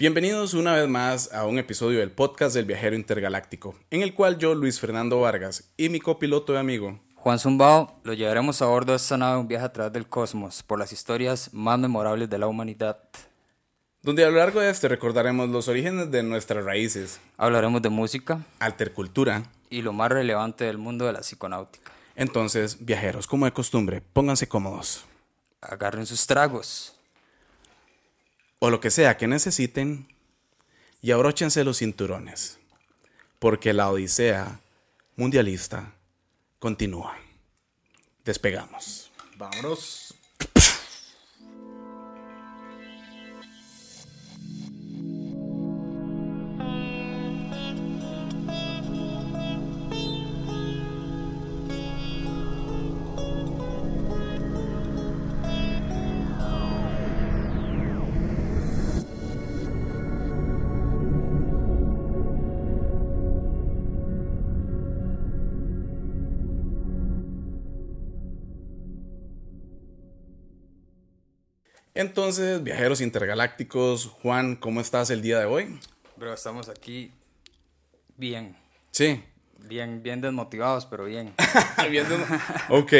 Bienvenidos una vez más a un episodio del podcast del viajero intergaláctico, en el cual yo, Luis Fernando Vargas, y mi copiloto y amigo, Juan Zumbao, lo llevaremos a bordo de esta nave un viaje a través del cosmos por las historias más memorables de la humanidad. donde a lo largo de este recordaremos los orígenes de nuestras raíces, Hablaremos de música altercultura. y lo más relevante del mundo de la psiconáutica. Entonces, viajeros, como de costumbre, pónganse cómodos, Agarren sus tragos. O lo que sea que necesiten, y abróchense los cinturones, porque la odisea mundialista continúa. Despegamos. Vámonos. Entonces, viajeros intergalácticos, Juan, ¿cómo estás el día de hoy? Bro, estamos aquí bien, Sí, bien, bien desmotivados, pero bien. bien ok,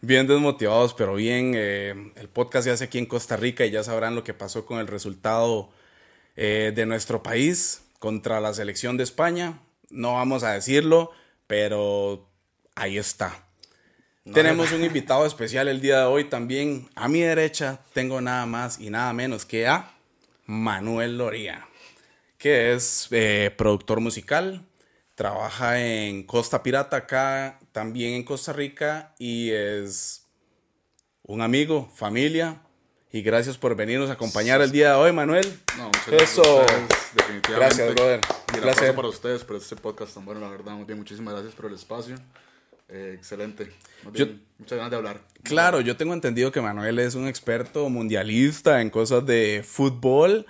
bien desmotivados, pero bien. eh, el podcast se hace aquí en Costa Rica y ya sabrán lo que pasó con el resultado eh, de nuestro país contra la selección de España. No vamos a decirlo, pero ahí está. Tenemos un invitado especial el día de hoy también. A mi derecha tengo nada más y nada menos que a Manuel Loría, que es eh, productor musical, trabaja en Costa Pirata acá, también en Costa Rica y es un amigo, familia. Y gracias por venirnos a acompañar el día de hoy, Manuel. No, muchas gracias Eso. a ustedes, definitivamente. Gracias, brother. Y el placer. para ustedes por este podcast tan bueno, la verdad. Muy bien, muchísimas gracias por el espacio. Eh, excelente. Yo- muchas ganas de hablar. Claro, yo tengo entendido que Manuel es un experto mundialista en cosas de fútbol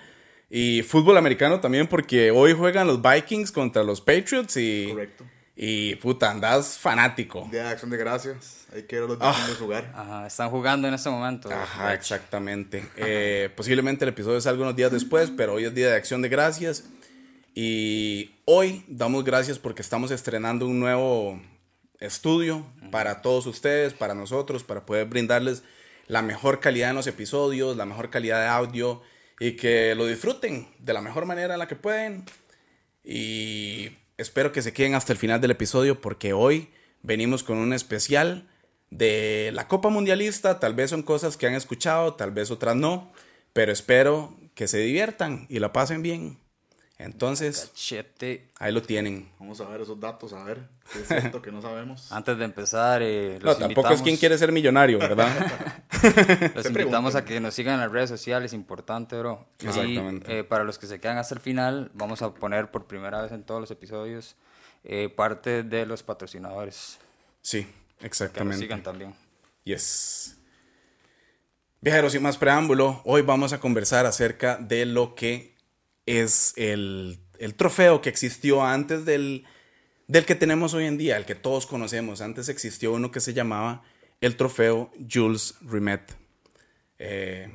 y fútbol americano también, porque hoy juegan los Vikings contra los Patriots y, Correcto. y puta, andas fanático. Día de acción de gracias. Hay que ver los Ah. vikingos jugar. Ajá, están jugando en este momento. Ajá, exactamente. Eh, posiblemente el episodio salga unos días después, pero hoy es día de acción de gracias. Y hoy damos gracias porque estamos estrenando un nuevo estudio para todos ustedes, para nosotros, para poder brindarles la mejor calidad en los episodios, la mejor calidad de audio y que lo disfruten de la mejor manera en la que pueden. Y espero que se queden hasta el final del episodio porque hoy venimos con un especial de la Copa Mundialista. Tal vez son cosas que han escuchado, tal vez otras no, pero espero que se diviertan y la pasen bien. Entonces, Cachete. ahí lo tienen. Vamos a ver esos datos, a ver qué es cierto que no sabemos. Antes de empezar, eh, No, los tampoco es invitamos- quien quiere ser millonario, ¿verdad? Los Se invitamos a que nos sigan en las redes sociales, importante, bro. Y Exactamente. eh, para los que se quedan hasta el final, vamos a poner por primera vez en todos los episodios eh, parte de los patrocinadores. sí, Que nos exactamente. sigan también. Yes. Viajeros, sin más preámbulo, hoy vamos a conversar acerca de lo que es el, el trofeo que existió antes del, del que tenemos hoy en día, el que todos conocemos. Antes existió uno que se llamaba el trofeo Jules Rimet. Eh,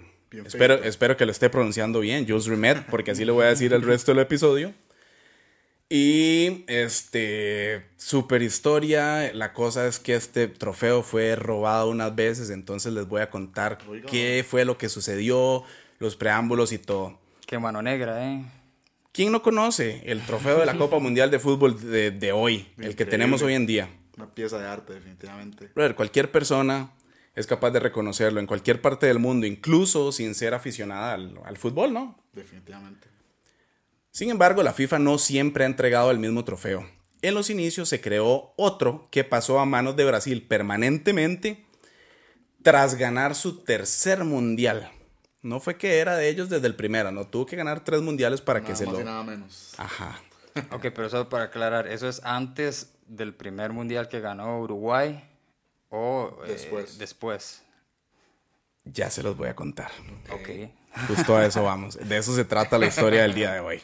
espero, espero que lo esté pronunciando bien, Jules Rimet, porque así le voy a decir el resto del episodio. Y este, super historia, la cosa es que este trofeo fue robado unas veces, entonces les voy a contar Oiga. qué fue lo que sucedió, los preámbulos y todo. Qué mano negra, ¿eh? ¿Quién no conoce el trofeo de la Copa Mundial de Fútbol de, de hoy, el que tenemos hoy en día? Una pieza de arte, definitivamente. Brother, cualquier persona es capaz de reconocerlo en cualquier parte del mundo, incluso sin ser aficionada al, al fútbol, ¿no? Definitivamente. Sin embargo, la FIFA no siempre ha entregado el mismo trofeo. En los inicios se creó otro que pasó a manos de Brasil permanentemente tras ganar su tercer mundial. No fue que era de ellos desde el primero, no tuvo que ganar tres mundiales para que se lo... nada menos. Ajá. Ok, pero eso para aclarar, ¿eso es antes del primer mundial que ganó Uruguay o eh, Después. después? Ya se los voy a contar. Ok. Justo a eso vamos. De eso se trata la historia del día de hoy.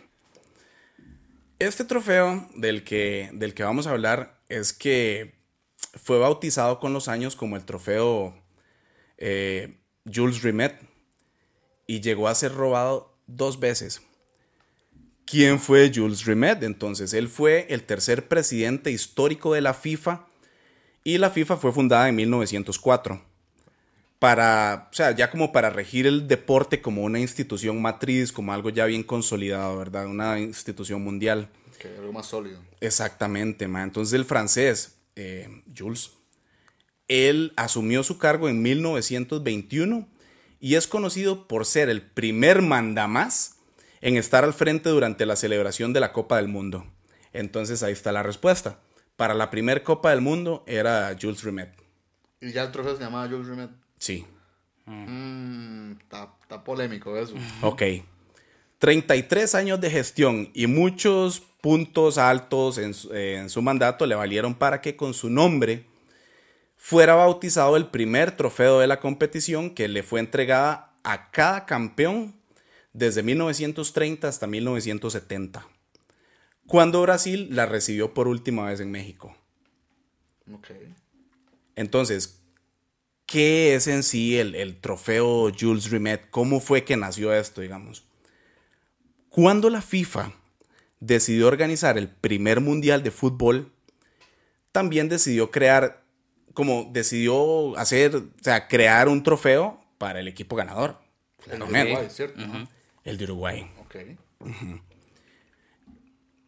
Este trofeo del que, del que vamos a hablar es que fue bautizado con los años como el trofeo eh, Jules Rimet y llegó a ser robado dos veces. ¿Quién fue Jules Rimet? Entonces, él fue el tercer presidente histórico de la FIFA y la FIFA fue fundada en 1904 para, o sea, ya como para regir el deporte como una institución matriz, como algo ya bien consolidado, ¿verdad? Una institución mundial. Que algo más sólido. Exactamente, ma. Entonces el francés, eh, Jules, él asumió su cargo en 1921 y es conocido por ser el primer mandamás en estar al frente durante la celebración de la Copa del Mundo. Entonces ahí está la respuesta. Para la primera Copa del Mundo era Jules Rimet. Y ya el trofeo se llamaba Jules Rimet. Sí. Mmm, está, polémico eso. Ok. 33 años de gestión y muchos puntos altos en su mandato le valieron para que con su nombre fuera bautizado el primer trofeo de la competición que le fue entregada a cada campeón desde 1930 hasta 1970, cuando Brasil la recibió por última vez en México. Entonces, ¿qué es en sí el, el trofeo Jules Rimet? ¿Cómo fue que nació esto, digamos? Cuando la FIFA decidió organizar el primer mundial de fútbol, también decidió crear, como decidió hacer, o sea, crear un trofeo para el equipo ganador. El de. Uruguay, ¿cierto? El de Uruguay. Ok.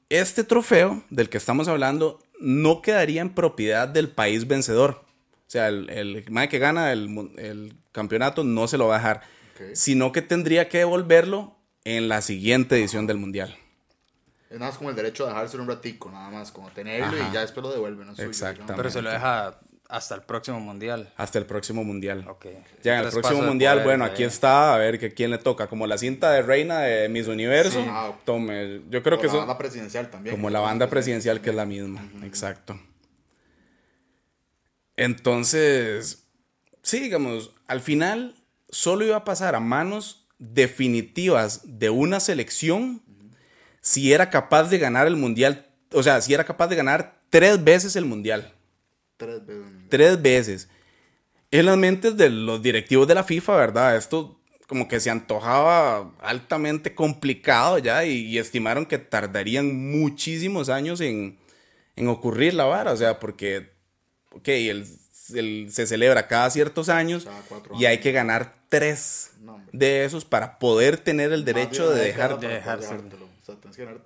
Este trofeo del que estamos hablando no quedaría en propiedad del país vencedor. O sea, el, el mae que gana el, el campeonato no se lo va a dejar, sino que tendría que devolverlo en la siguiente edición del mundial. Es nada más como el derecho a dejárselo un ratico, nada más, como tenerlo Ajá. y ya después lo devuelven. ¿no? Suyo. Pero se lo deja hasta el próximo mundial. Hasta el próximo mundial. Ok. Ya en el próximo mundial, bueno, aquí está, a ver que quién le toca. Como la cinta de reina de Miss Universo. Sí. Ah, Tome, yo creo O que la eso. banda presidencial también. Como la banda presidencial que es la misma, exacto. Entonces, sí, digamos, al final solo iba a pasar a manos definitivas de una selección si era capaz de ganar el mundial, o sea, si era capaz de ganar tres veces el mundial, Tres veces. tres veces. En las mentes de los directivos de la FIFA, ¿verdad? Esto como que se antojaba altamente complicado ya y, y estimaron que tardarían muchísimos años en, en ocurrir la vara, o sea, porque, ok, el, el- se celebra cada ciertos años Cada y hay que ganar tres No, de esos para poder tener el derecho de dejar... dejárselo. dejártelo. O sea, tienes que ganar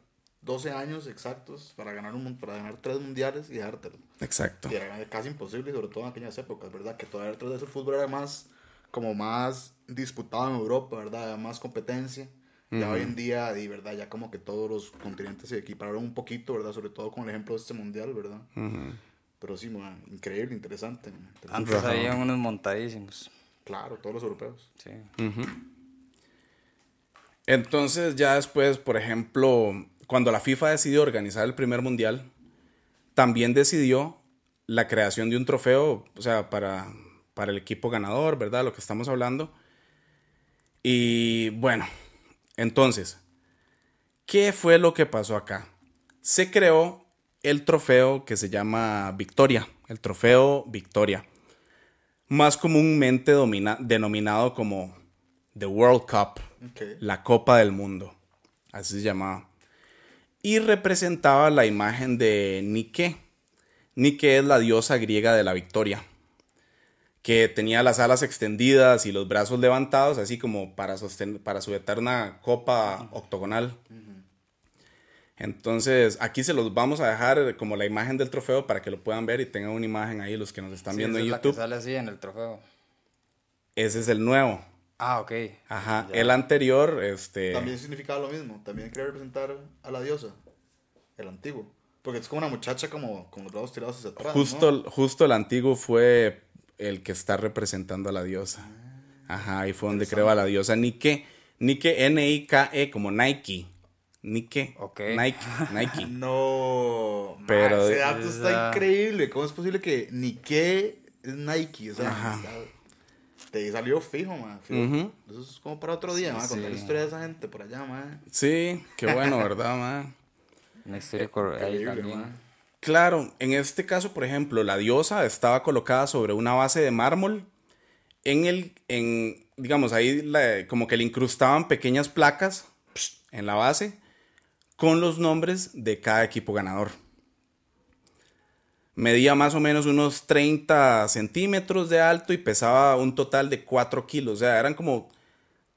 12 años exactos para ganar, un, para ganar tres mundiales y dejártelo. Exacto. Y era casi imposible, sobre todo en aquellas épocas, ¿verdad? Que todavía detrás de ese fútbol era más, como más disputado en Europa, ¿verdad? Había más competencia. Ya hoy en día, y verdad, ya como que todos los continentes se equipararon un poquito, ¿verdad? Sobre todo con el ejemplo de este mundial, ¿verdad? Pero sí, man, increíble, interesante. man. Antes había unos montadísimos. Claro, todos los europeos. Sí. Entonces ya después, por ejemplo, cuando la FIFA decidió organizar el primer mundial, también decidió la creación de un trofeo, o sea, para, para el equipo ganador, ¿verdad? Lo que estamos hablando. Y bueno, entonces, ¿qué fue lo que pasó acá? Se creó el trofeo que se llama Victoria, el trofeo Victoria, más comúnmente domina- denominado como The World Cup la Copa del Mundo, así se llamaba. Y representaba la imagen de Nike. Nike es la diosa griega de la victoria, que tenía las alas extendidas y los brazos levantados, así como para, sostener, para sujetar una copa octogonal. Entonces, aquí se los vamos a dejar como la imagen del trofeo para que lo puedan ver y tengan una imagen ahí los que nos están Sí, viendo esa en es la que YouTube. sale así en el trofeo. Ese es el nuevo. Ah, ok. Ajá, Ya. el anterior, este... También significaba lo mismo. También quería representar a la diosa. El antiguo. Porque es como una muchacha como con los brazos tirados hacia atrás. Justo, ¿no? justo el antiguo fue el que está representando a la diosa. Ajá, ahí fue donde creó a la diosa Nike. Nike, N-I-K-E, como Nike. Nike. Ok. Nike, Nike. No. Pero-. Ese dato está increíble. ¿Cómo es posible que Nike es Nike? O sea, Ajá. está- te salió fijo, man. fijo. Eso es como para otro día, Sí, man. Contar la sí. historia de esa gente por allá, man. Sí, qué bueno, ¿verdad, man? Una historia Increíble, también. man. Claro, en este caso, por ejemplo, la diosa estaba colocada sobre una base de mármol. En el, en, digamos, ahí la- como que le incrustaban pequeñas placas psh, en la base con los nombres de cada equipo ganador. Medía más o menos unos 30 centímetros de alto y pesaba un total de 4 kilos. O sea, eran como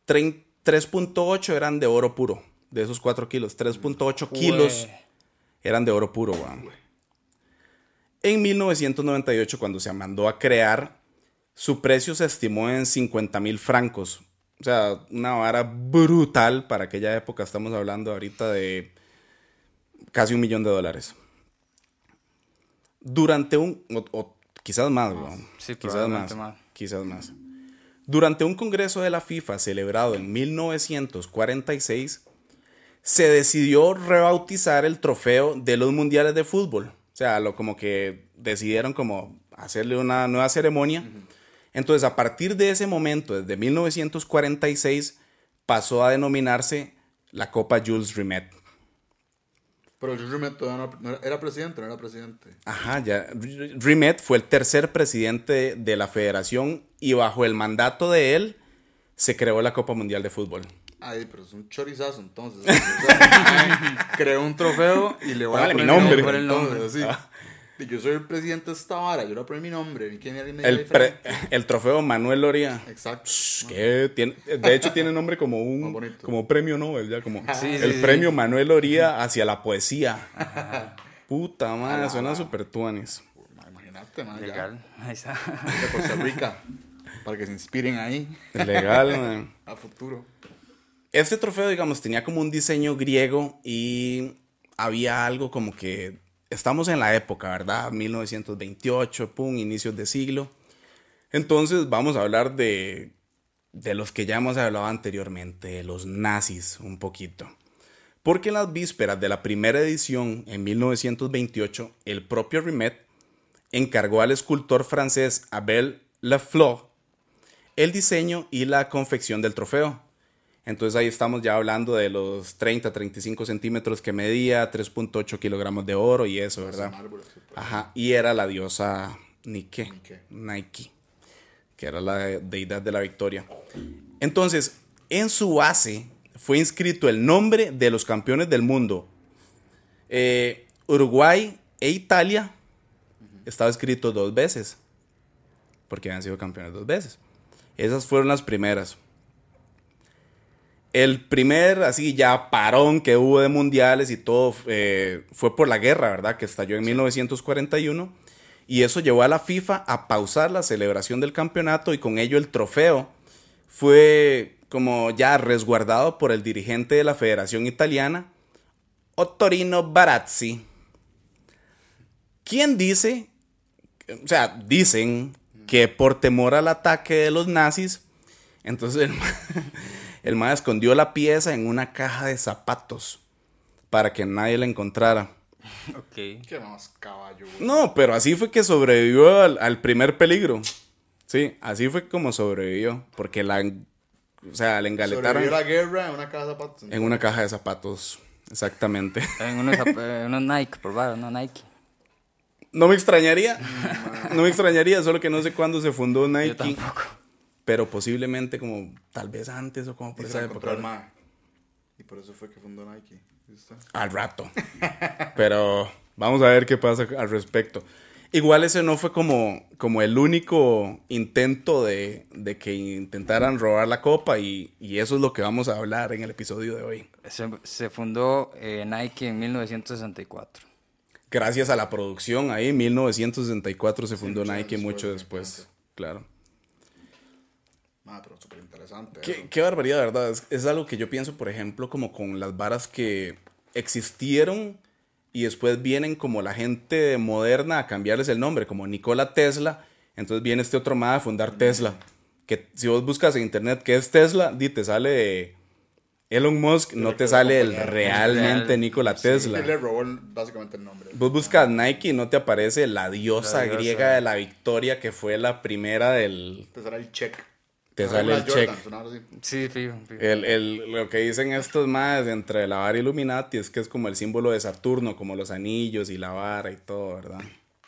3.8 eran de oro puro. De esos 4 kilos. 3.8 kilos eran de oro puro. En 1998, cuando se mandó a crear, su precio se estimó en 50 mil francos. O sea, una vara brutal para aquella época. Estamos hablando ahorita de casi un millón de dólares durante un, o, quizás más, quizás más, quizás más. Durante un congreso de la FIFA celebrado en 1946, se decidió rebautizar el trofeo de los mundiales de fútbol. O sea, lo como que decidieron como hacerle una nueva ceremonia. Entonces, a partir de ese momento, desde 1946, pasó a denominarse la Copa Jules Rimet. Pero Rimet todavía no, era presidente, no era presidente. Ajá, ya. Rimet fue el tercer presidente de la federación y bajo el mandato de él se creó la Copa Mundial de Fútbol. Ay, pero es un chorizazo entonces. creó un trofeo y le voy a poner mi nombre. El nombre ah. Yo soy el presidente de esta vara, yo a poner mi nombre. el, el, trofeo Manuel Loría. Exacto. tiene, de hecho tiene nombre como un como premio Nobel, ya como el premio Manuel Loría hacia la poesía. Puta madre, suena super tuanes. Imagínate, man. Legal. Ahí está. De Costa Rica. para que se inspiren ahí. Legal, man. A futuro. Este trofeo, digamos, tenía como un diseño griego y había algo como que estamos en la época, ¿verdad? 1928, pum, inicios de siglo. Entonces vamos a hablar de, de los que ya hemos hablado anteriormente, los nazis un poquito. Porque en las vísperas de la primera edición, en 1928, el propio Rimet encargó al escultor francés Abel Lafleur el diseño y la confección del trofeo. Entonces ahí estamos ya hablando de los 30, 35 centímetros que medía, 3.8 kilogramos de oro y eso, ¿verdad? Ajá, y era la diosa Nike, Nike, que era la deidad de la victoria. Entonces, en su base fue inscrito el nombre de los campeones del mundo. Eh, Uruguay e Italia estaba escrito dos veces, porque habían sido campeones dos veces. Esas fueron las primeras. El primer, así ya parón que hubo de mundiales y todo eh, fue por la guerra, ¿verdad? Que estalló en 1941. Y eso llevó a la FIFA a pausar la celebración del campeonato y con ello el trofeo fue como ya resguardado por el dirigente de la Federación Italiana, Ottorino Barazzi. ¿Quién dice, o sea, dicen que por temor al ataque de los nazis, entonces el mae escondió la pieza en una caja de zapatos para que nadie la encontrara. Ok. Qué más caballo, No, pero así fue que sobrevivió al, primer peligro. Sí, así fue como sobrevivió. Porque la. O sea, le engaletaron. Sobrevivió la guerra en una caja de zapatos. En una caja de zapatos, exactamente. En unos, unos Nike, por favor, no Nike. No me extrañaría. no me extrañaría, solo que no sé cuándo se fundó Nike. Yo tampoco pero posiblemente como tal vez antes o como por esa época. Y por eso fue que fundó Nike. Al rato. pero vamos a ver qué pasa al respecto. Igual ese no fue como, como el único intento de, de que intentaran robar la copa y, y, eso es lo que vamos a hablar en el episodio de hoy. Se, se fundó eh, Nike en 1964. Gracias a la producción ahí, 1964 se fundó Nike mucho después, claro. Ah, pero súper interesante. Qué, barbaridad, ¿verdad? Es, algo que yo pienso, por ejemplo, como con las varas que existieron y después vienen como la gente moderna a cambiarles el nombre, como Nikola Tesla. Entonces viene este otro más a fundar Tesla. Que si vos buscas en internet qué es Tesla, di, te sale Elon Musk, no te sale el realmente Nikola Tesla. Sí, le robó básicamente el nombre. Vos buscas Nike y no te aparece la diosa, griega de la victoria que fue la primera del... Te sale el check te sale el check. Sí, El, el, lo que dicen estos más entre la vara Illuminati es que es como el símbolo de Saturno, como los anillos y la vara y todo, ¿verdad?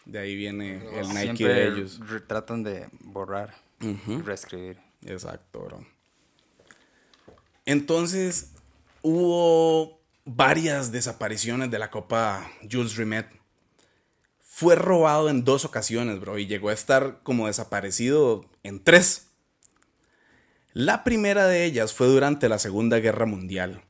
De ahí viene el Nike de ellos. Tratan de borrar y reescribir. Exacto, bro. Entonces, hubo varias desapariciones de la Copa Jules Rimet. Fue robado en dos ocasiones, bro, y llegó a estar como desaparecido en tres. La primera de ellas fue durante la Segunda Guerra Mundial,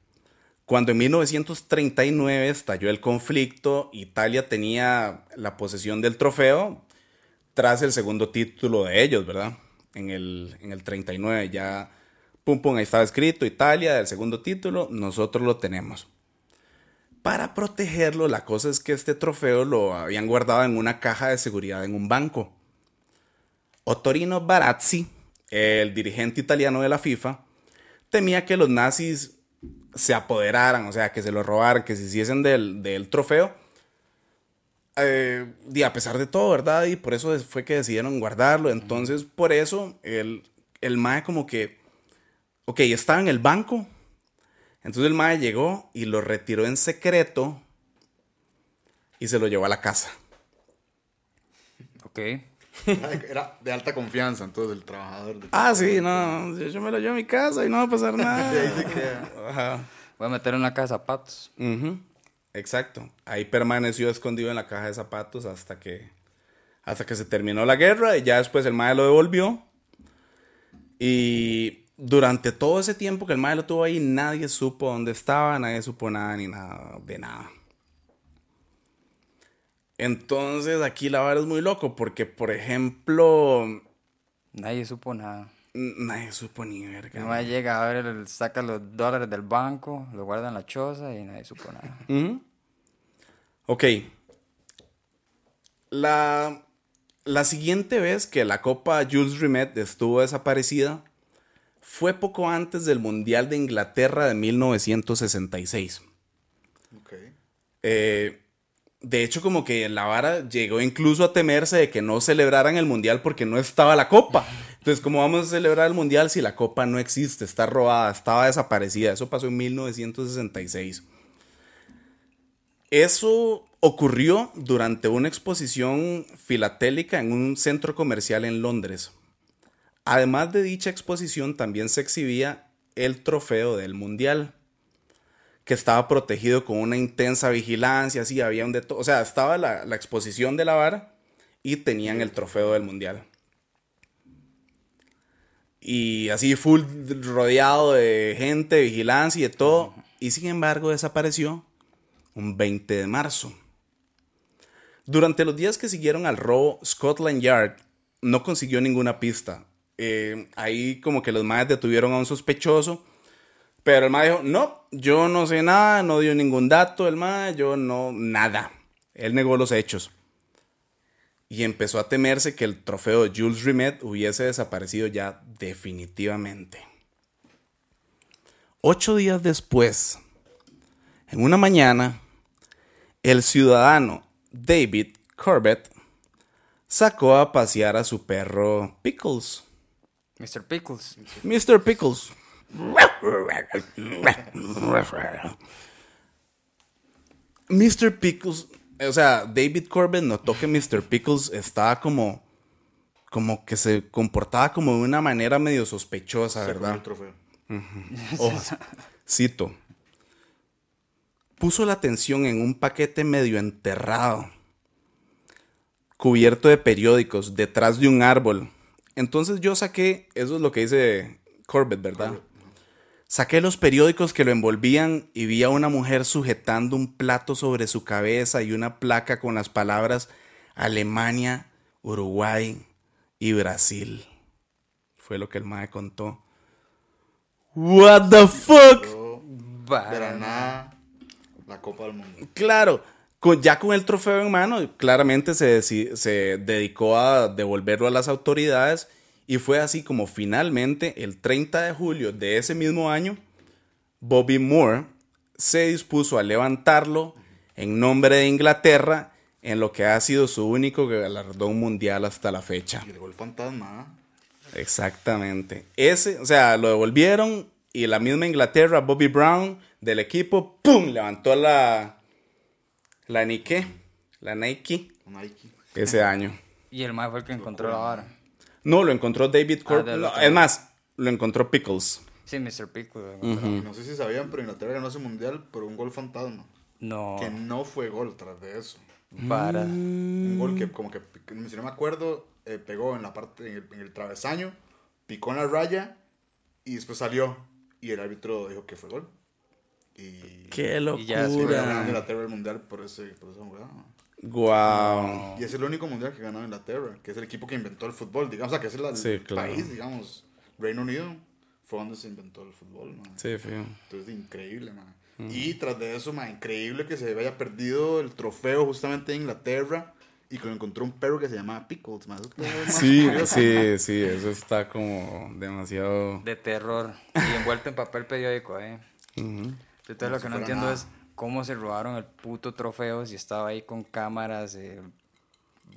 cuando en 1939 estalló el conflicto, Italia tenía la posesión del trofeo tras el segundo título de ellos, ¿verdad? En el, en el 39 ya, pum, pum, ahí estaba escrito Italia del segundo título, nosotros lo tenemos. Para protegerlo, la cosa es que este trofeo lo habían guardado en una caja de seguridad en un banco. Ottorino Barazzi, el dirigente italiano de la FIFA, temía que los nazis se apoderaran, o sea, que se lo robaran, que se hiciesen del, del trofeo. Eh, y a pesar de todo, ¿verdad? Y por eso fue que decidieron guardarlo. Entonces, por eso, el, el MAE como que, ok, estaba en el banco, entonces el mae llegó y lo retiró en secreto y se lo llevó a la casa. Ok. Era de alta confianza, entonces, el trabajador. de- Ah, sí, no, yo me lo llevo a mi casa y no va a pasar nada. Y ahí se queda. Ajá. Voy a meter en una caja de zapatos. Ujú, Exacto. Ahí permaneció escondido en la caja de zapatos hasta que hasta que se terminó la guerra y ya después el mae lo devolvió. Y durante todo ese tiempo que el mae lo tuvo ahí, nadie supo dónde estaba, nadie supo nada ni nada de nada. Entonces aquí la vara es muy loco porque, por ejemplo, Nadie supo nada. nadie supo ni verga. Mamá llega a ver, el- saca los dólares del banco, lo guarda en la choza y nadie supo nada. Ujú. Ok. La, la siguiente vez que la Copa Jules Rimet estuvo desaparecida fue poco antes del Mundial de Inglaterra de 1966. Ok. Eh, de hecho, como que la vara llegó incluso a temerse de que no celebraran el Mundial porque no estaba la Copa. Entonces, ¿cómo vamos a celebrar el Mundial si la Copa no existe? Está robada, estaba desaparecida. Eso pasó en 1966. Eso ocurrió durante una exposición filatélica en un centro comercial en Londres. Además de dicha exposición, también se exhibía el trofeo del Mundial, que estaba protegido con una intensa vigilancia, así había un de todo. O sea, estaba la, la exposición de la vara y tenían el trofeo del Mundial. Y así full rodeado de gente, vigilancia y de todo. Y sin embargo desapareció un 20 de marzo. Durante los días que siguieron al robo, Scotland Yard no consiguió ninguna pista. Eh, ahí como que los maes detuvieron a un sospechoso, pero el mae dijo, no, yo no sé nada, no dio ningún dato, el mae, yo no, nada. Él negó los hechos. Y empezó a temerse que el trofeo de Jules Rimet hubiese desaparecido ya definitivamente. Ocho días después, en una mañana, el ciudadano David Corbett sacó a pasear a su perro Pickles. Mr. Pickles. Mr. Pickles. Mr. Pickles, o sea, David Corbett notó que Mr. Pickles estaba como, como que se comportaba como de una manera medio sospechosa, Se ¿verdad? el trofeo. Oh, cito. Puso la atención en un paquete medio enterrado, cubierto de periódicos, detrás de un árbol. Entonces yo saqué, eso es lo que dice Corbett, ¿verdad? Saqué los periódicos que lo envolvían y vi a una mujer sujetando un plato sobre su cabeza y una placa con las palabras Alemania, Uruguay y Brasil. Fue lo que el mae contó. What the fuck? Vara, la Copa del Mundo. Claro, con, ya con el trofeo en mano, claramente se, se dedicó a devolverlo a las autoridades y fue así como finalmente el 30 de julio de ese mismo año, Bobby Moore se dispuso a levantarlo en nombre de Inglaterra en lo que ha sido su único galardón mundial hasta la fecha. Y llegó el fantasma. Exactamente. Ese, o sea, lo devolvieron y la misma Inglaterra, Bobby Brown del equipo, ¡pum! Levantó la, la Nike, la Nike, Nike. ese año. Y el mae fue el que encontró la vara. No, lo encontró David Corp. del no, otro. es más, lo encontró Pickles. Sí, Mr. Pickles. No sé si sabían, pero Inglaterra ganó ese mundial por un gol fantasma. No. Que no fue gol tras de eso. Para. Un gol que, como que, si no me acuerdo, eh, pegó en la parte, en el, en el travesaño, picó en la raya y después salió. Y el árbitro dijo que fue gol. Y. ¡Qué Y ya se Fue ganando locura! Inglaterra el mundial por, ese, por esa jugada. ¡Guau! Y es el único mundial que ganado Inglaterra, que es el equipo que inventó el fútbol, digamos, o sea, que es el, el Sí, claro. país, digamos. Reino Unido fue donde se inventó el fútbol, man. Sí, fío. Entonces, increíble, man. Y tras de eso, man, increíble que se haya perdido el trofeo justamente en Inglaterra y que lo encontró un perro que se llamaba Pickles, man. Sí, curioso, sí, sí, eso está como demasiado... De terror. Y envuelto en papel periódico, eh. Ujú. Entonces Como lo que no entiendo nada. es cómo se robaron el puto trofeo si estaba ahí con cámaras eh,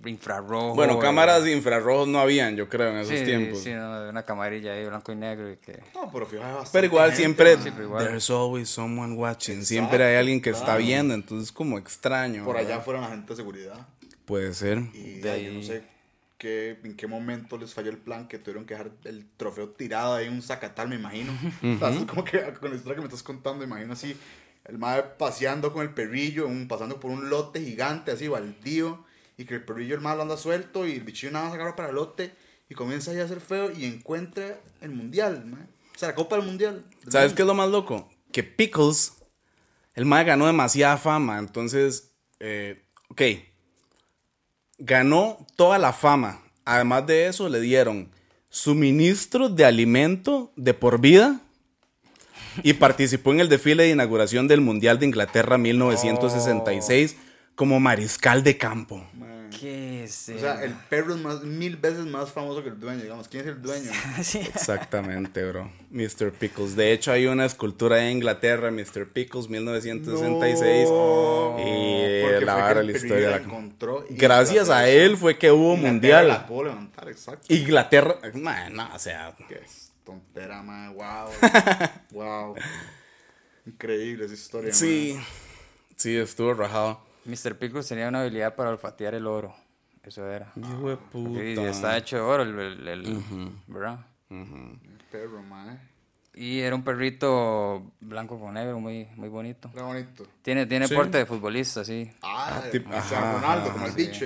infrarrojo. Bueno, cámaras de infrarrojos no habían, yo creo, en esos sí, tiempos. Sí, no, una camarilla ahí blanco y negro y que... No, pero fíjate bastante Pero igual gente, siempre, man. Sí, pero igual. there's always someone watching. Exacto, siempre hay alguien que está viendo, entonces como extraño. Por allá fueron agentes de seguridad. Puede ser. Y De yo no ahí- sé qué, en qué momento les falló el plan que tuvieron que dejar el trofeo tirado ahí en un zacatal, me imagino. O sea, es como que con la historia que me estás contando, imagino así, el madre paseando con el perrillo, un- pasando por un lote gigante, así, baldío, y que el perrillo, el madre lo anda suelto, y el bichillo nada más agarra para el lote, y comienza ahí a hacer feo, y encuentra el mundial, mae. O sea, la copa del mundial. ¿Sabes qué es lo más loco? Que Pickles, el mae ganó demasiada fama, entonces, eh, ok, ganó toda la fama. Además de eso, le dieron suministro de alimento de por vida y participó en el desfile de inauguración del Mundial de Inglaterra 1966 como mariscal de campo. Mae. ¿Qué es O sea, el perro es más, mil veces más famoso que el dueño, digamos. ¿Quién es el dueño? Sí. Exactamente, bro. Mr. Pickles. De hecho, hay una escultura en Inglaterra, Mr. Pickles, 1966. No. y Porque la la historia. la- encontró Gracias a él fue que hubo Inglaterra mundial. La pudo levantar, exacto. Inglaterra, man, no, o sea, Qué es tontera, man. Wow. wow. Increíble esa historia. sí, sí, estuvo rajado. Mr. Pickles tenía una habilidad para olfatear el oro. Eso era. Hijo de Sí, puta. está hecho de oro, el, el- el- ¿verdad? man. Perro, man. Y era un perrito blanco con negro, muy, muy bonito. Qué bonito. Tiene, tiene Sí. porte de futbolista, sí. Ah, tipo- Cristiano ajá, Ronaldo, ajá, como el sí. bicho.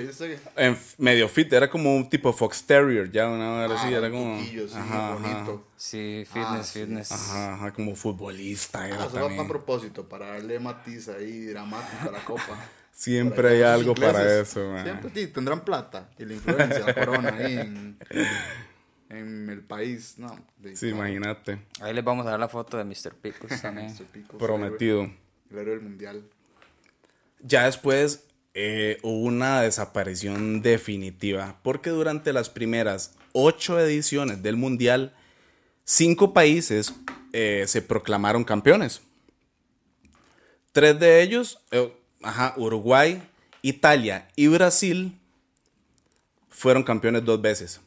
En medio fit, era como un tipo Fox Terrier, ya una hora así, Ah, era un como. sí, ajá, bonito. Sí, fitness, Ah, sí. fitness. Ajá, ajá, como futbolista Ah, era eso va a también. propósito, para darle matiz ahí dramático a la copa. Siempre hay algo los para ingleses eso, man. Siempre sí, tendrán plata y la influencia, la corona ahí en, en el país. No, de- Sí, imagínate. Ahí les vamos a dar la foto de Mr. Pickles también. Mr. Pickles, Prometido. El héroe, el héroe del mundial. Ya después eh, hubo una desaparición definitiva, porque durante las primeras ocho ediciones del Mundial, cinco países eh, se proclamaron campeones. Tres de ellos, eh, ajá, Uruguay, Italia y Brasil, fueron campeones dos veces.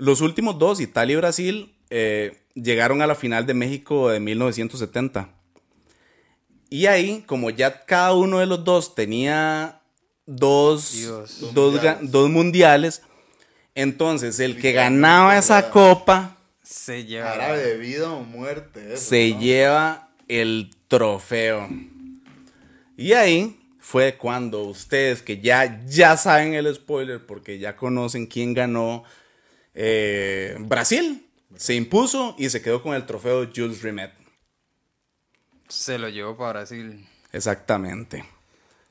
Los últimos dos, Italia y Brasil, eh, llegaron a la final de México de 1970. Y ahí, como ya cada uno de los dos tenía dos, Dios. dos, mundiales. dos mundiales, entonces el que ganaba esa copa Se lleva. Era de vida o muerte. Eso, se ¿no? lleva el trofeo. Y ahí fue cuando ustedes que ya, ya saben el spoiler, porque ya conocen quién ganó, eh, Brasil se impuso y se quedó con el trofeo Jules Rimet. Se lo llevó para Brasil. Exactamente.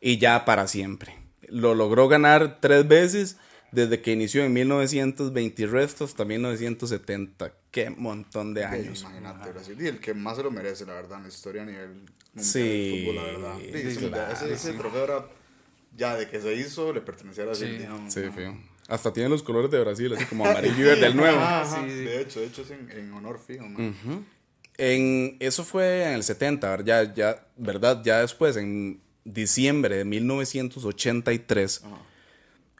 Y ya para siempre. Lo logró ganar tres veces desde que inició en 1920 y resto hasta 1970. Qué montón de Sí, años. Imagínate, Brasil. Y el que más se lo merece, la verdad, en la historia a nivel mundial Sí, del fútbol, la verdad. Sí, sí, sí, claro, ese, ese trofeo era, ya de que se hizo, le pertenecía a Brasil, Sí. digamos. Sí, feo. Hasta tiene los colores de Brasil, así como amarillo y verde el nuevo. Ajá, ajá. Sí, sí. De hecho, de hecho es en, en honor fijo, man. En, eso fue en el 70, ya, ya, ¿verdad? Ya después, en diciembre de 1983, Ajá.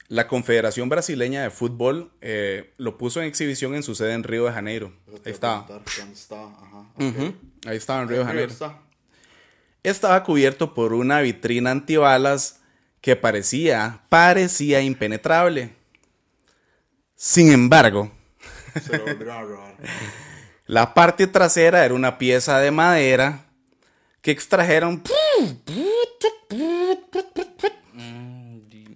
la Confederación Brasileña de Fútbol eh, lo puso en exhibición en su sede en Río de Janeiro. Ahí estaba. Ahí estaba en Río de Janeiro. Está. Estaba cubierto por una vitrina antibalas que parecía, parecía impenetrable. Sin embargo, Se lo volvieron a robar. La parte trasera era una pieza de madera que extrajeron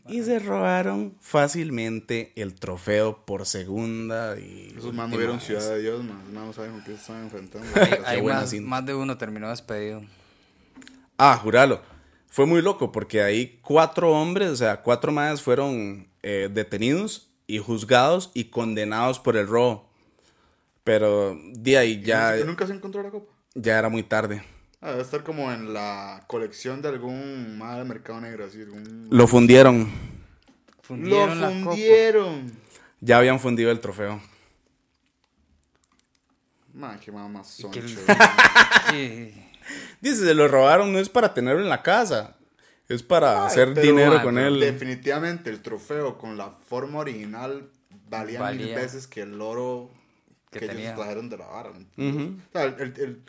y se robaron fácilmente el trofeo por segunda y Esos más vieron. Ciudad de Dios, más. No saben con qué se están enfrentando. Hay más, más de uno terminó despedido. Ah, juralo. Fue muy loco porque ahí cuatro hombres, o sea, cuatro más fueron eh, detenidos y juzgados y condenados por el robo. Pero de ahí ya, ¿Y nunca se encontró la copa? ya era muy tarde. Ah, debe estar como en la colección de algún mal mercado negro, así. Algún... Lo fundieron. Fundieron Lo fundieron. Ya habían fundido el trofeo. Man, qué mamá son. que. Sí. Dice, se lo robaron no es para tenerlo en la casa, es para Ay, hacer pero, dinero con él. Definitivamente el trofeo con la forma original valía, mil veces que el oro Que que, ellos trajeron de la vara. el, el- el-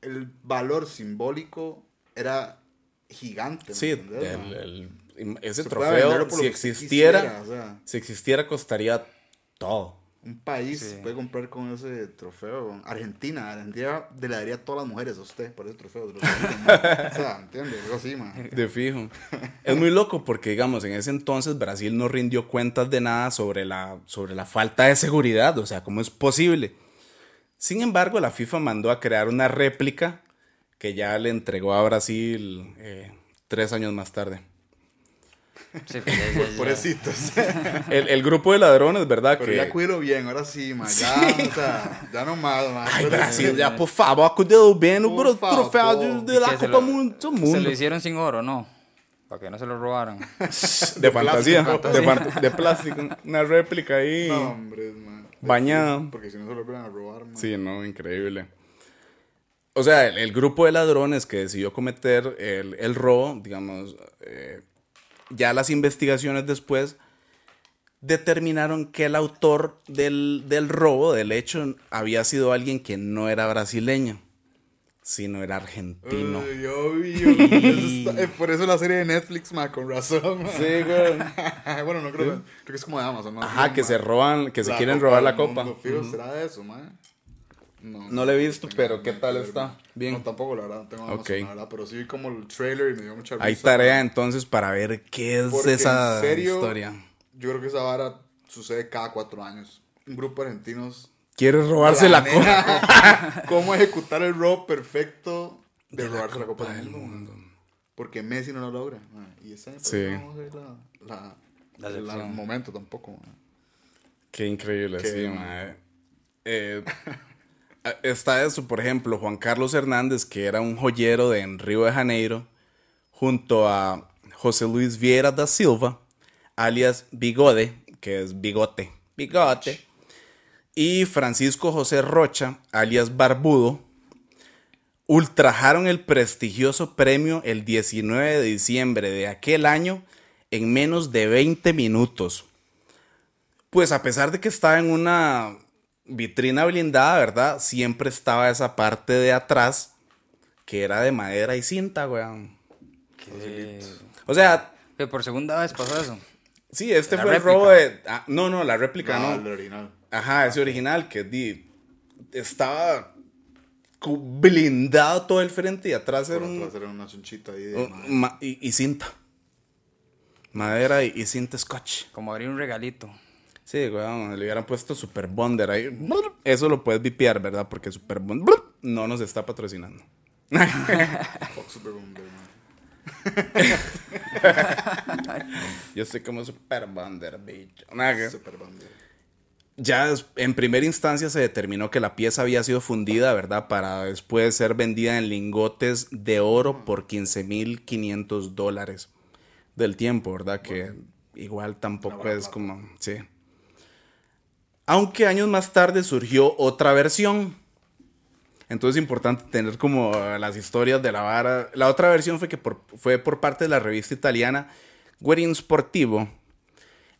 el valor simbólico era gigante. ¿me Sí, el- ese Se trofeo, si existiera, quisiera, o sea. si existiera, costaría todo. Un país Sí. puede comprar con ese trofeo. Argentina, Argentina le daría a todas las mujeres a usted por ese trofeo. o sea, ¿entiendes? Algo así, man. De fijo. Es muy loco porque, digamos, en ese entonces Brasil no rindió cuentas de nada sobre la, sobre la falta de seguridad, o sea, ¿cómo es posible? Sin embargo, la FIFA mandó a crear una réplica que ya le entregó a Brasil eh, tres años más tarde. Sí, pues, ya- ya- ya. Pobrecitos. El, el grupo de ladrones, ¿verdad? Pero que, ya cuídalo bien, ahora sí, man. Ya, o sea, ya no más, man. Ay, Brasil, ya por favor, cuidado bien, Por bro, favor. trofeo de, la Copa lo- Mundo. Se lo hicieron sin oro, ¿no? Para que no se lo robaran. De fantasía, de, fan- de plástico, una réplica ahí. No, hombre, man. Bañada. Porque si no se lo vuelven a robar, man. Sí, no, increíble. O sea, el, el grupo de ladrones que decidió cometer el, el robo, digamos, eh, ya las investigaciones después determinaron que el autor del, del robo, del hecho, había sido alguien que no era brasileño, sino era argentino. Ay, obvio. Eso está- eh, por eso la serie de Netflix, man, con razón. Sí, güey. bueno, no creo. Creo que es como de Amazon, ¿no? Ajá, que se roban, que se quieren robar la copa. Fijo, ¿Será de eso, man? No, No la he visto, pero ¿qué tal está? man. Bien. No, tampoco, la verdad, no tengo Amazon, Ok. la verdad, pero sí vi como el trailer y me dio mucha risa. Hay tarea entonces para ver qué es Porque, esa en serio, historia. Yo creo que esa vara sucede cada cuatro años. Un grupo de argentinos ¿Quieres robarse la copa? copa. ¿Cómo ejecutar el robo perfecto de, robarse la Copa del Mundo? man. Porque Messi no lo logra. man. Y ese año Sí. no vamos a ver la, la, La el momento tampoco. man. Qué increíble, Qué- sí, mae. Eh, está eso, por ejemplo, Juan Carlos Hernández, que era un joyero de en Río de Janeiro, junto a José Luis Vieira da Silva, alias Bigode, que es bigote, bigote, y Francisco José Rocha, alias Barbudo, ultrajaron el prestigioso premio el 19 de diciembre de aquel año en menos de 20 minutos. Pues a pesar de que estaba en una vitrina blindada, ¿verdad? Siempre estaba esa parte de atrás que era de madera y cinta, weón. Que- O sea, que por segunda vez pasó eso. sí, este La fue el robo de... ah, no, no, la réplica No, no. el original. Ajá, ese original que di, estaba blindado todo el frente y atrás era un, atrás era una chunchita ahí de un- y cinta. Madera y, y cinta scotch. Como abrir un regalito. Sí, weón, le hubieran puesto Super Bonder ahí. Eso lo puedes vipiar, ¿verdad? Porque Super Bonder no nos está patrocinando. Fuck Super Bonder. Yo estoy como Super Bonder, bicho. Super Bonder. Ya en primera instancia se determinó que la pieza había sido fundida, ¿verdad? Para después ser vendida en lingotes de oro por 15.500 dólares del tiempo, ¿verdad? Que igual tampoco es plata. como... Sí. Aunque años más tarde surgió otra versión. Entonces es importante tener como las historias de la vara. La otra versión fue que por- fue por parte de la revista italiana Guerin Sportivo,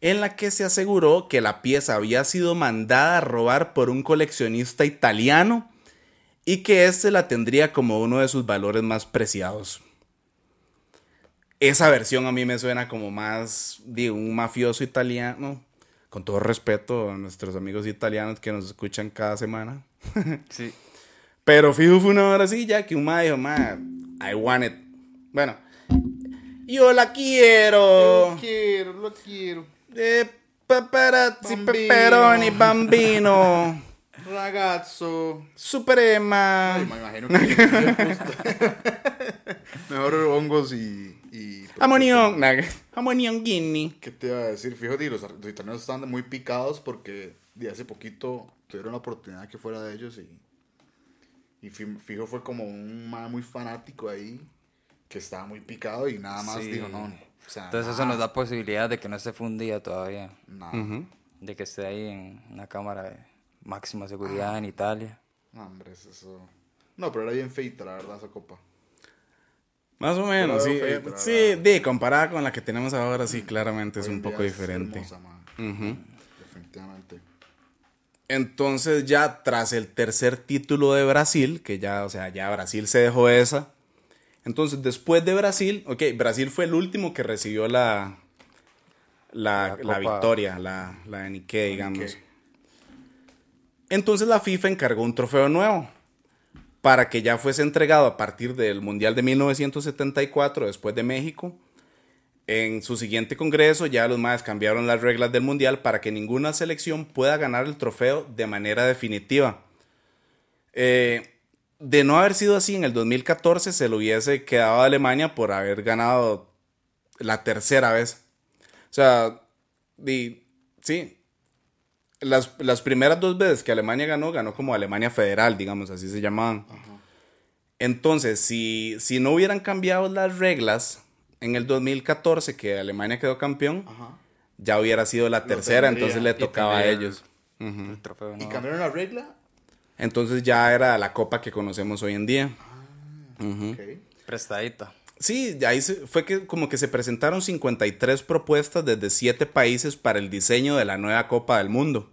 en la que se aseguró que la pieza había sido mandada a robar por un coleccionista italiano y que éste la tendría como uno de sus valores más preciados. Esa versión a mí me suena como más de un mafioso italiano, con todo respeto a nuestros amigos italianos que nos escuchan cada semana. Sí. Pero fijo fue una hora así ya que un ma dijo, ma, I want it. Bueno, yo la quiero. quiero, lo quiero. De paparazzi, Bambino. pepperoni, bambino. Ragazzo. Suprema. Ay, me imagino que. Mejor hongos y. y Amonión. nah, Amonión guinea. ¿Qué te iba a decir? Fíjate, los, los italianos están muy picados porque de hace poquito tuvieron la oportunidad que fuera de ellos y. Y fi- fijo fue como un man muy fanático ahí que estaba muy picado y nada más Sí. dijo no. O sea, Entonces eso nada, nos da posibilidad de que no esté fundida todavía. nada. De que esté ahí en una cámara de máxima seguridad en Italia. No, hombre, es eso. No, pero era bien feita, la verdad, esa copa. Más o menos, sí. eh, sí, de comparada con la que tenemos ahora, sí, claramente es un poco es diferente. hermosa. Definitivamente. Entonces ya tras el tercer título de Brasil, que ya, o sea, ya Brasil se dejó esa. Entonces después de Brasil, ok, Brasil fue el último que recibió la, la, La victoria, la, la de Nike, digamos. Entonces la FIFA encargó un trofeo nuevo para que ya fuese entregado a partir del Mundial de 1974, después de México. En su siguiente congreso ya los más cambiaron las reglas del Mundial para que ninguna selección pueda ganar el trofeo de manera definitiva. Eh, de no haber sido así en el 2014 se lo hubiese quedado a Alemania por haber ganado la tercera vez. O sea, sí, las, las primeras dos veces que Alemania ganó, ganó como Alemania Federal, digamos, así se llamaban. Entonces, si, si no hubieran cambiado las reglas en el 2014, que Alemania quedó campeón, Ajá. ya hubiera sido la tercera, tendría. entonces le tocaba a ellos. El trofeo ¿Y cambiaron la regla? Entonces ya era la copa que conocemos hoy en día. Mm. Prestadita. Sí, ahí se- fue que como que se presentaron 53 propuestas desde 7 países para el diseño de la nueva Copa del Mundo.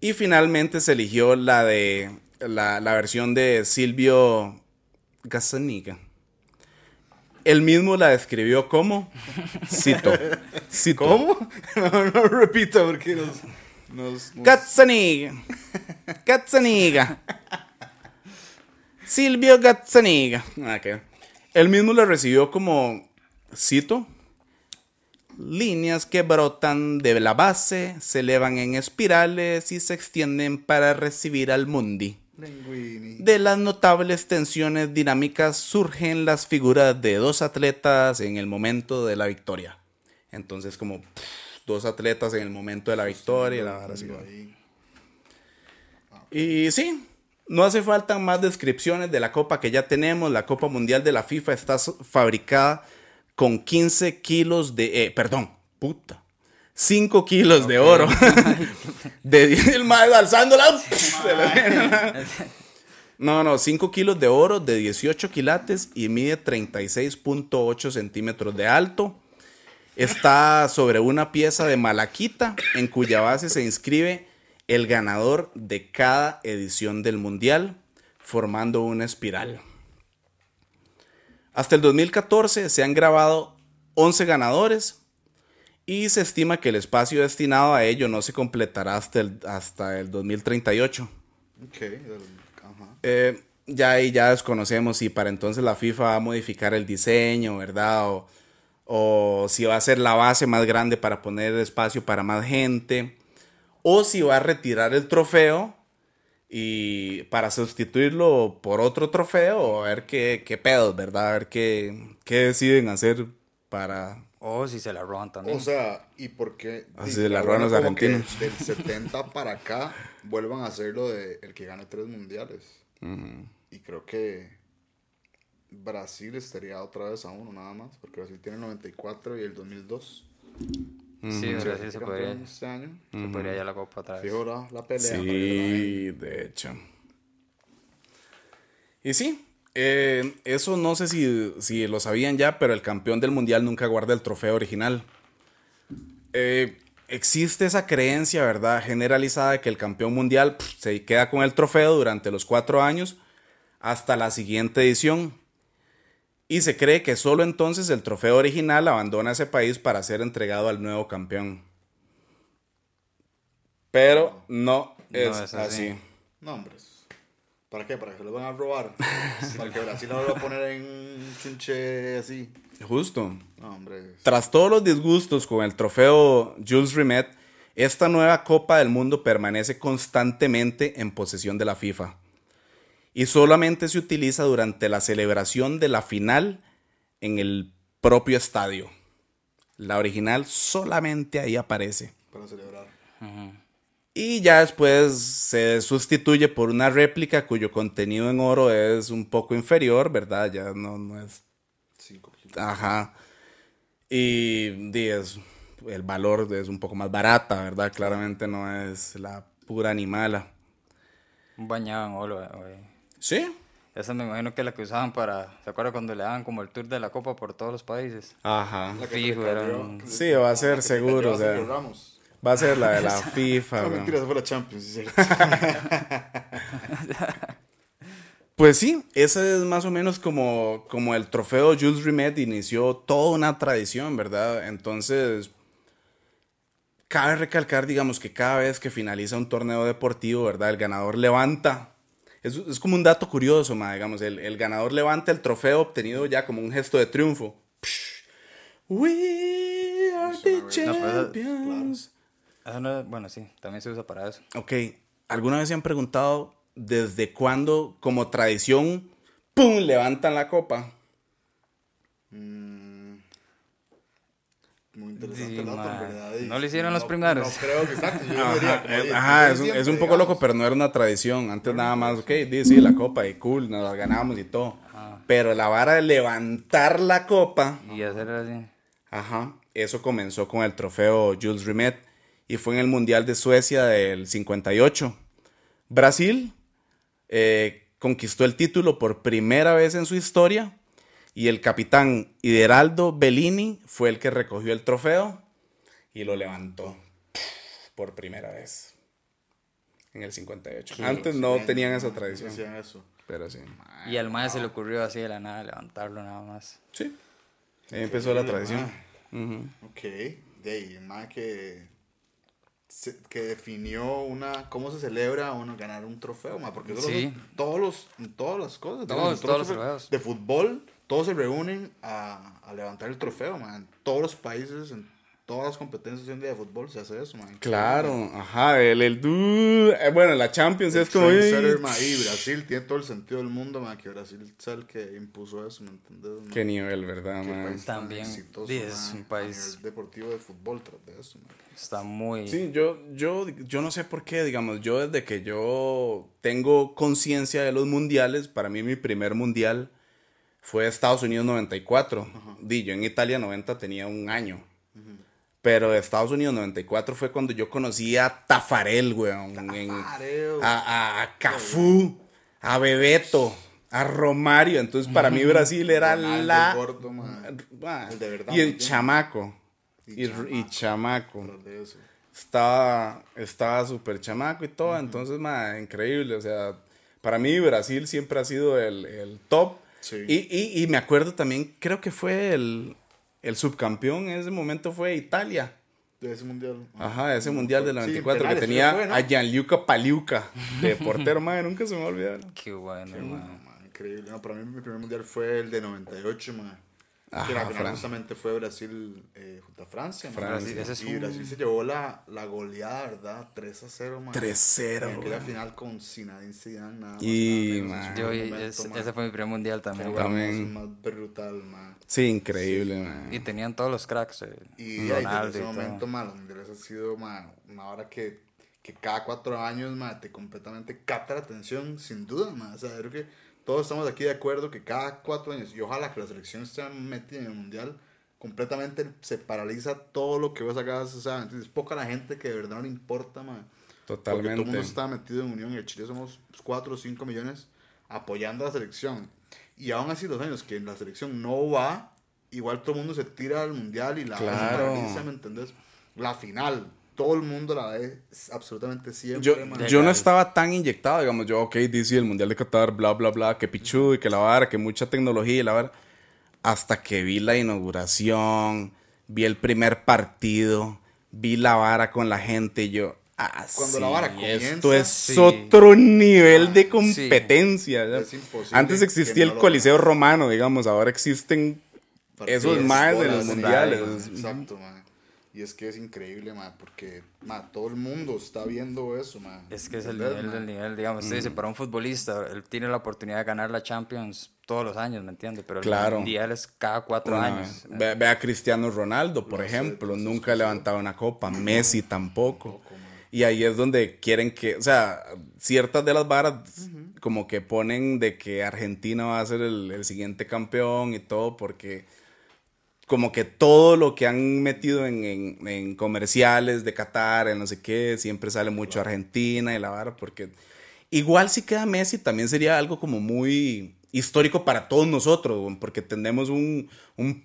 Y finalmente se eligió la de la, la versión de Silvio Gazzaniga. Él mismo la describió como cito, cito, ¿Cómo? no, no repita porque nos. nos, nos- Gazzaniga. Gazzaniga. Silvio Gazzaniga. Él mismo lo recibió como, cito, líneas que brotan de la base, se elevan en espirales y se extienden para recibir al mundi. Linguini. De las notables tensiones dinámicas surgen las figuras de dos atletas en el momento de la victoria. Entonces como pff, dos atletas en el momento de la victoria. la y sí, no hace falta más descripciones de la copa que ya tenemos. La Copa Mundial de la FIFA está fabricada con 15 kilos de... eh, perdón, puta. 5 kilos de oro. de, el mae alzándola. no, no, 5 kilos de oro de 18 quilates y mide 36.8 centímetros de alto. Está sobre una pieza de malaquita en cuya base se inscribe el ganador de cada edición del mundial, formando una espiral. Hasta el 2014 se han grabado 11 ganadores y se estima que el espacio destinado a ello no se completará hasta el, hasta el 2038. Ok. del- Ajá. Eh, ya ahí ya desconocemos si para entonces la FIFA va a modificar el diseño, ¿verdad? O, o si va a ser la base más grande para poner espacio para más gente. O si va a retirar el trofeo y para sustituirlo por otro trofeo o a ver qué, qué pedos, ¿verdad? A ver qué, qué deciden hacer para... O si se la roban también. O sea, ¿y por qué? Así Di- de la roban los argentinos. Del 70 para acá vuelvan a hacer lo de el que gane tres mundiales. Y creo que Brasil estaría otra vez a uno nada más, porque Brasil tiene el 94 y el 2002. Sí, se podría, Este año. se podría ya la copa otra vez. Fijo la, la pelea. Sí, de hecho. Y sí, eh, eso no sé si, si lo sabían ya, pero el campeón del mundial nunca guarda el trofeo original. Eh, existe esa creencia, ¿verdad? Generalizada de que el campeón mundial pff, se queda con el trofeo durante los cuatro años hasta la siguiente edición. Y se cree que solo entonces el trofeo original abandona ese país para ser entregado al nuevo campeón. Pero no es, es así. así. No, hombre. ¿Para qué? ¿Para que lo van a robar? ¿Para que Brasil lo va a poner en un chunche así? Justo. No, hombre. Tras todos los disgustos con el trofeo Jules Rimet, esta nueva Copa del Mundo permanece constantemente en posesión de la FIFA y solamente se utiliza durante la celebración de la final en el propio estadio. La original solamente ahí aparece. Para celebrar. Y ya después se sustituye por una réplica cuyo contenido en oro es un poco inferior, ¿verdad? Ya no, no es... Cinco kilos. Ajá. Y, di, es- el valor es un poco más barata, ¿verdad? Claramente no es la pura animala. Un bañado en oro, eh, güey. ¿Sí? Esa me imagino que es la que usaban para. ¿Se acuerda cuando le daban como el tour de la copa por todos los países? Ajá. La que Fijo, se le era cayó- un- que se- Sí, va a ser seguro, o sea. Va a ser la de la FIFA, No, mentira, esa fue la Champions, sí, es cierto. Pues sí, ese es más o menos como, como el trofeo Jules Rimet inició toda una tradición, ¿verdad? Entonces, cabe recalcar, digamos, que cada vez que finaliza un torneo deportivo, ¿verdad? El ganador levanta. Es, es como un dato curioso, ma, digamos, el, el ganador levanta el trofeo obtenido ya como un gesto de triunfo. Psh. We are the No, champions. No bueno, sí, también se usa para eso. Ok, ¿alguna vez se han preguntado desde cuándo, como tradición, ¡pum! levantan la copa? Mm, Muy interesante Sí, el dato, ma. en verdad. y ¿No lo hicieron los primeros? No creo que exacto. Yo Ajá, diría, es, oye, ajá, yo es un, siempre, es un poco digamos, loco, pero no era una tradición. Antes nada más, ok, sí, la copa y cool, nos la ganamos y todo. Pero la vara de levantar la copa, Y hacer así. ajá, eso comenzó con el trofeo Jules Rimet y fue en el Mundial de Suecia del 58. Brasil eh, conquistó el título por primera vez en su historia y el capitán Hideraldo Bellini fue el que recogió el trofeo y lo levantó por primera vez en el 58. Antes no bien, tenían esa no tradición, hacían eso. pero sí. Y al maestro se le ocurrió así de la nada levantarlo nada más. Sí. Ahí empezó la tradición. ma. Ujú. Ok, de ahí, más que, se- que definió una cómo se celebra uno ganar un trofeo, ma, porque eso Sí. hacen todos los, todas las cosas, Todos, digamos, todos los trofeos trofeos. de fútbol, todos se reúnen a, a levantar el trofeo, ma. en todos los países, en todas las competencias en día de fútbol se hace eso, ma. Claro, ajá, el, el du- eh, bueno, la Champions es como... Trendsetter, ma, y Brasil tiene todo el sentido del mundo, ma, que Brasil es el que impuso eso, ¿me entiendes? ma? Qué nivel, ¿verdad, Qué man? También, exitoso, sí, es un país- a nivel deportivo de fútbol tras de eso, ma. Está muy... Sí, yo, yo, yo no sé por qué, digamos, yo desde que yo tengo conciencia de los mundiales, para mí mi primer mundial fue Estados Unidos 94. Di, yo en Italia 90 tenía un año. Pero de Estados Unidos 94 fue cuando yo conocí a Tafarel, weón. en- Tafarel. a, a, a Cafú, a Bebeto, a Romario. Entonces para mí Brasil era Ronaldo, la... el gordo, ma. Ah, El de verdad, y el bien. chamaco. Y Y, y chamaco estaba estaba súper chamaco y todo, entonces, ma, increíble, o sea, para mí Brasil siempre ha sido el, el top. Sí. Y, y, y me acuerdo también, creo que fue el, el subcampeón en ese momento fue Italia. De ese mundial. Ajá, ese mundial del Sí, 94 penales, que sí tenía fue, ¿no? a Gianluca Paliuca de portero, madre, nunca se me va a olvidar. Qué bueno, No, man. man, increíble. No, para mí mi primer mundial fue el de 98, man. Ajá, que la final justamente fue Brasil eh, junto a Francia. Francia. Brasil, ese es y un- Brasil se llevó la, la goleada, ¿verdad? 3 a 0, man. 3-0, En aquella final con Zinedine Zidane, nada más. Y, nada menos, man. Yo, momento, es- man. ese fue mi primer mundial también. Bueno, También. es más brutal, man. Sí, increíble, man. Y tenían todos los cracks. eh, Y ahí, desde Ronaldo ese y todo. momento, man, los mundiales ha sido man, una hora que, que cada cuatro años man, te completamente capta la atención, sin duda. Man. O sea, creo que todos estamos aquí de acuerdo que cada cuatro años, y ojalá que la selección esté metida en el mundial, completamente se paraliza todo lo que vos hagas. O sea, entonces, es poca la gente que de verdad no le importa. Man. Porque todo el mundo Totalmente. está metido en unión. En el Chile somos 4 o 5 millones apoyando a la selección. Y aún así, los años que la selección no va, igual todo el mundo se tira al mundial y la Claro. paraliza, ¿me entendés? La final, todo el mundo la ve absolutamente siempre. Yo, man. yo no estaba tan inyectado, digamos, yo, ok, dice el Mundial de Qatar, bla, bla, bla, que pichu y que la vara, que mucha tecnología y la vara. Hasta que vi la inauguración, vi el primer partido, vi la vara con la gente y yo, Ah, Cuando sí, la vara comienza, Esto es sí. otro nivel de sí. competencia. Es Antes existía el Coliseo Romano, digamos, ahora existen esos más de los mundiales. Exacto, ma. Y es que es increíble, ma, porque ma, todo el mundo está viendo eso, ma. Es que es el ¿Entendés, nivel del nivel, digamos. Usted dice, para un futbolista, él tiene la oportunidad de ganar la Champions todos los años, ¿me entiende? Pero Claro. el mundial es cada cuatro Una años. Ve, ve a Cristiano Ronaldo, por ejemplo, nunca ha levantado una copa. Messi tampoco. Y ahí es donde quieren que, o sea, ciertas de las varas como que ponen de que Argentina va a ser el, el siguiente campeón y todo, porque como que todo lo que han metido en, en- en comerciales de Qatar, en no sé qué, siempre sale mucho Argentina y la vara, porque igual si queda Messi también sería algo como muy histórico para todos nosotros, porque tenemos un, un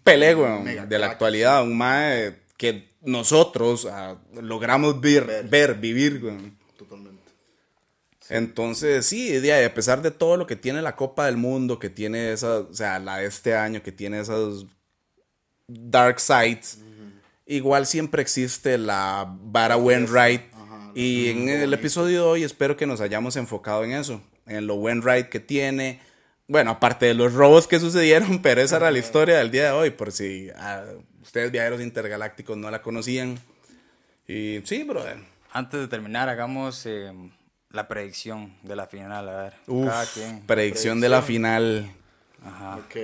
de la actualidad, un mae que nosotros ah, logramos ver, ver, Ver. vivir, weón. Totalmente. Entonces, sí, a pesar de todo lo que tiene la Copa del Mundo, que tiene esa, o sea, la de este año, que tiene esos dark sides, igual siempre existe la vara buen right. Ajá, y en el episodio de hoy espero que nos hayamos enfocado en eso, en lo buen right que tiene. Bueno, aparte de los robos que sucedieron, pero esa era la historia del día de hoy, por si ah, ustedes viajeros intergalácticos no la conocían. Y sí, brother. Antes de terminar, hagamos eh, la predicción de la final. A ver, Uf, cada quien. predicción de la final. Ajá. Ok,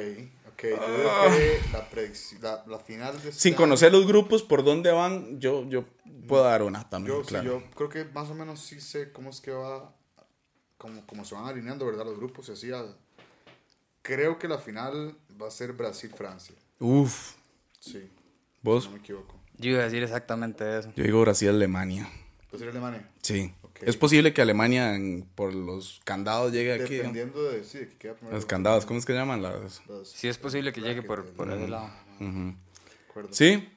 ok. Yo creo que la, predicci- la, la final de Sin año- conocer los grupos, por dónde van, yo, yo puedo dar una también, Yo, sí, claro. yo creo que más o menos sí sé cómo es que va, cómo, cómo se van alineando, ¿verdad? Los grupos y así. a- Creo que la final va a ser Brasil-Francia. Uf, Sí, vos. no me equivoco. Yo iba a decir exactamente eso. Yo digo Brasil-Alemania. ¿Va a ser Alemania? Sí. Es posible que Alemania, en- por los candados, llegue aquí. Dependiendo de, sí, de que queda primero. Los candados, ¿cómo es que llaman? Las... Los- Sí es posible que llegue por, por ese lado. de acuerdo. Sí.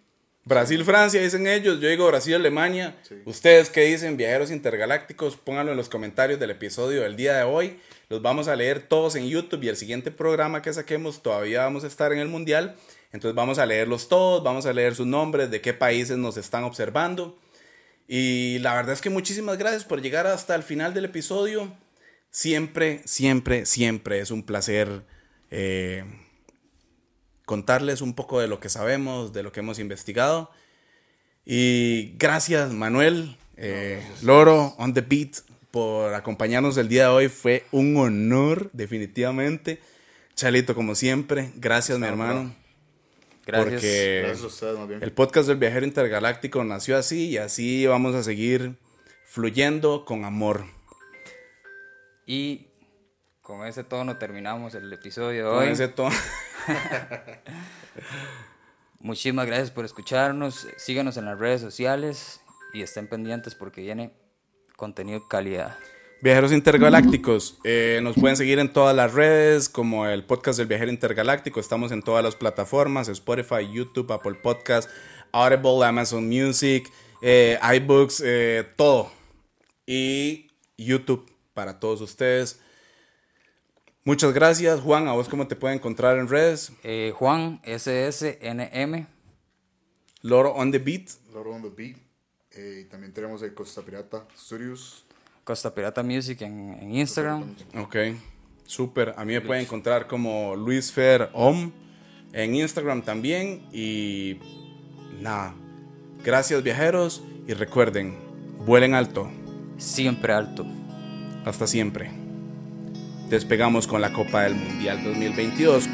Brasil-Francia, dicen ellos. Yo digo Brasil-Alemania. Sí. Ustedes qué dicen, viajeros intergalácticos, pónganlo en los comentarios del episodio del día de hoy. Los vamos a leer todos en YouTube y el siguiente programa que saquemos todavía vamos a estar en el Mundial. Entonces vamos a leerlos todos, vamos a leer sus nombres, de qué países nos están observando. Y la verdad es que muchísimas gracias por llegar hasta el final del episodio. Siempre, siempre, siempre es un placer eh, contarles un poco de lo que sabemos, de lo que hemos investigado. Y gracias, Manuel, eh, Loro, on the beat, por acompañarnos el día de hoy. Fue un honor, definitivamente. Chalito, como siempre, gracias, mi hermano. Gracias. Porque Gracias a ustedes, más bien. el podcast del viajero intergaláctico nació así y así vamos a seguir fluyendo con amor. Y con ese tono terminamos el episodio de Con hoy. ese tono. Muchísimas gracias por escucharnos. Síganos en las redes sociales y estén pendientes porque viene contenido de calidad. Viajeros intergalácticos, eh, nos pueden seguir en todas las redes como el podcast del viajero intergaláctico. Estamos en todas las plataformas: Spotify, YouTube, Apple Podcast, Audible, Amazon Music, eh, iBooks, eh, todo. Y YouTube para todos ustedes. Muchas gracias, Juan. ¿A vos cómo te pueden encontrar en redes? Eh, Juan SSNM. Loro on the beat. Loro on the Beat. Eh, y también tenemos el Costa Pirata Studios. Costa Pirata Music en, en Instagram. Ok, súper. A mí me pueden encontrar como Luis Fer Om en Instagram también. Y nada, gracias viajeros y recuerden, vuelen alto. Siempre alto. Hasta siempre. Despegamos con la Copa del Mundial 2022.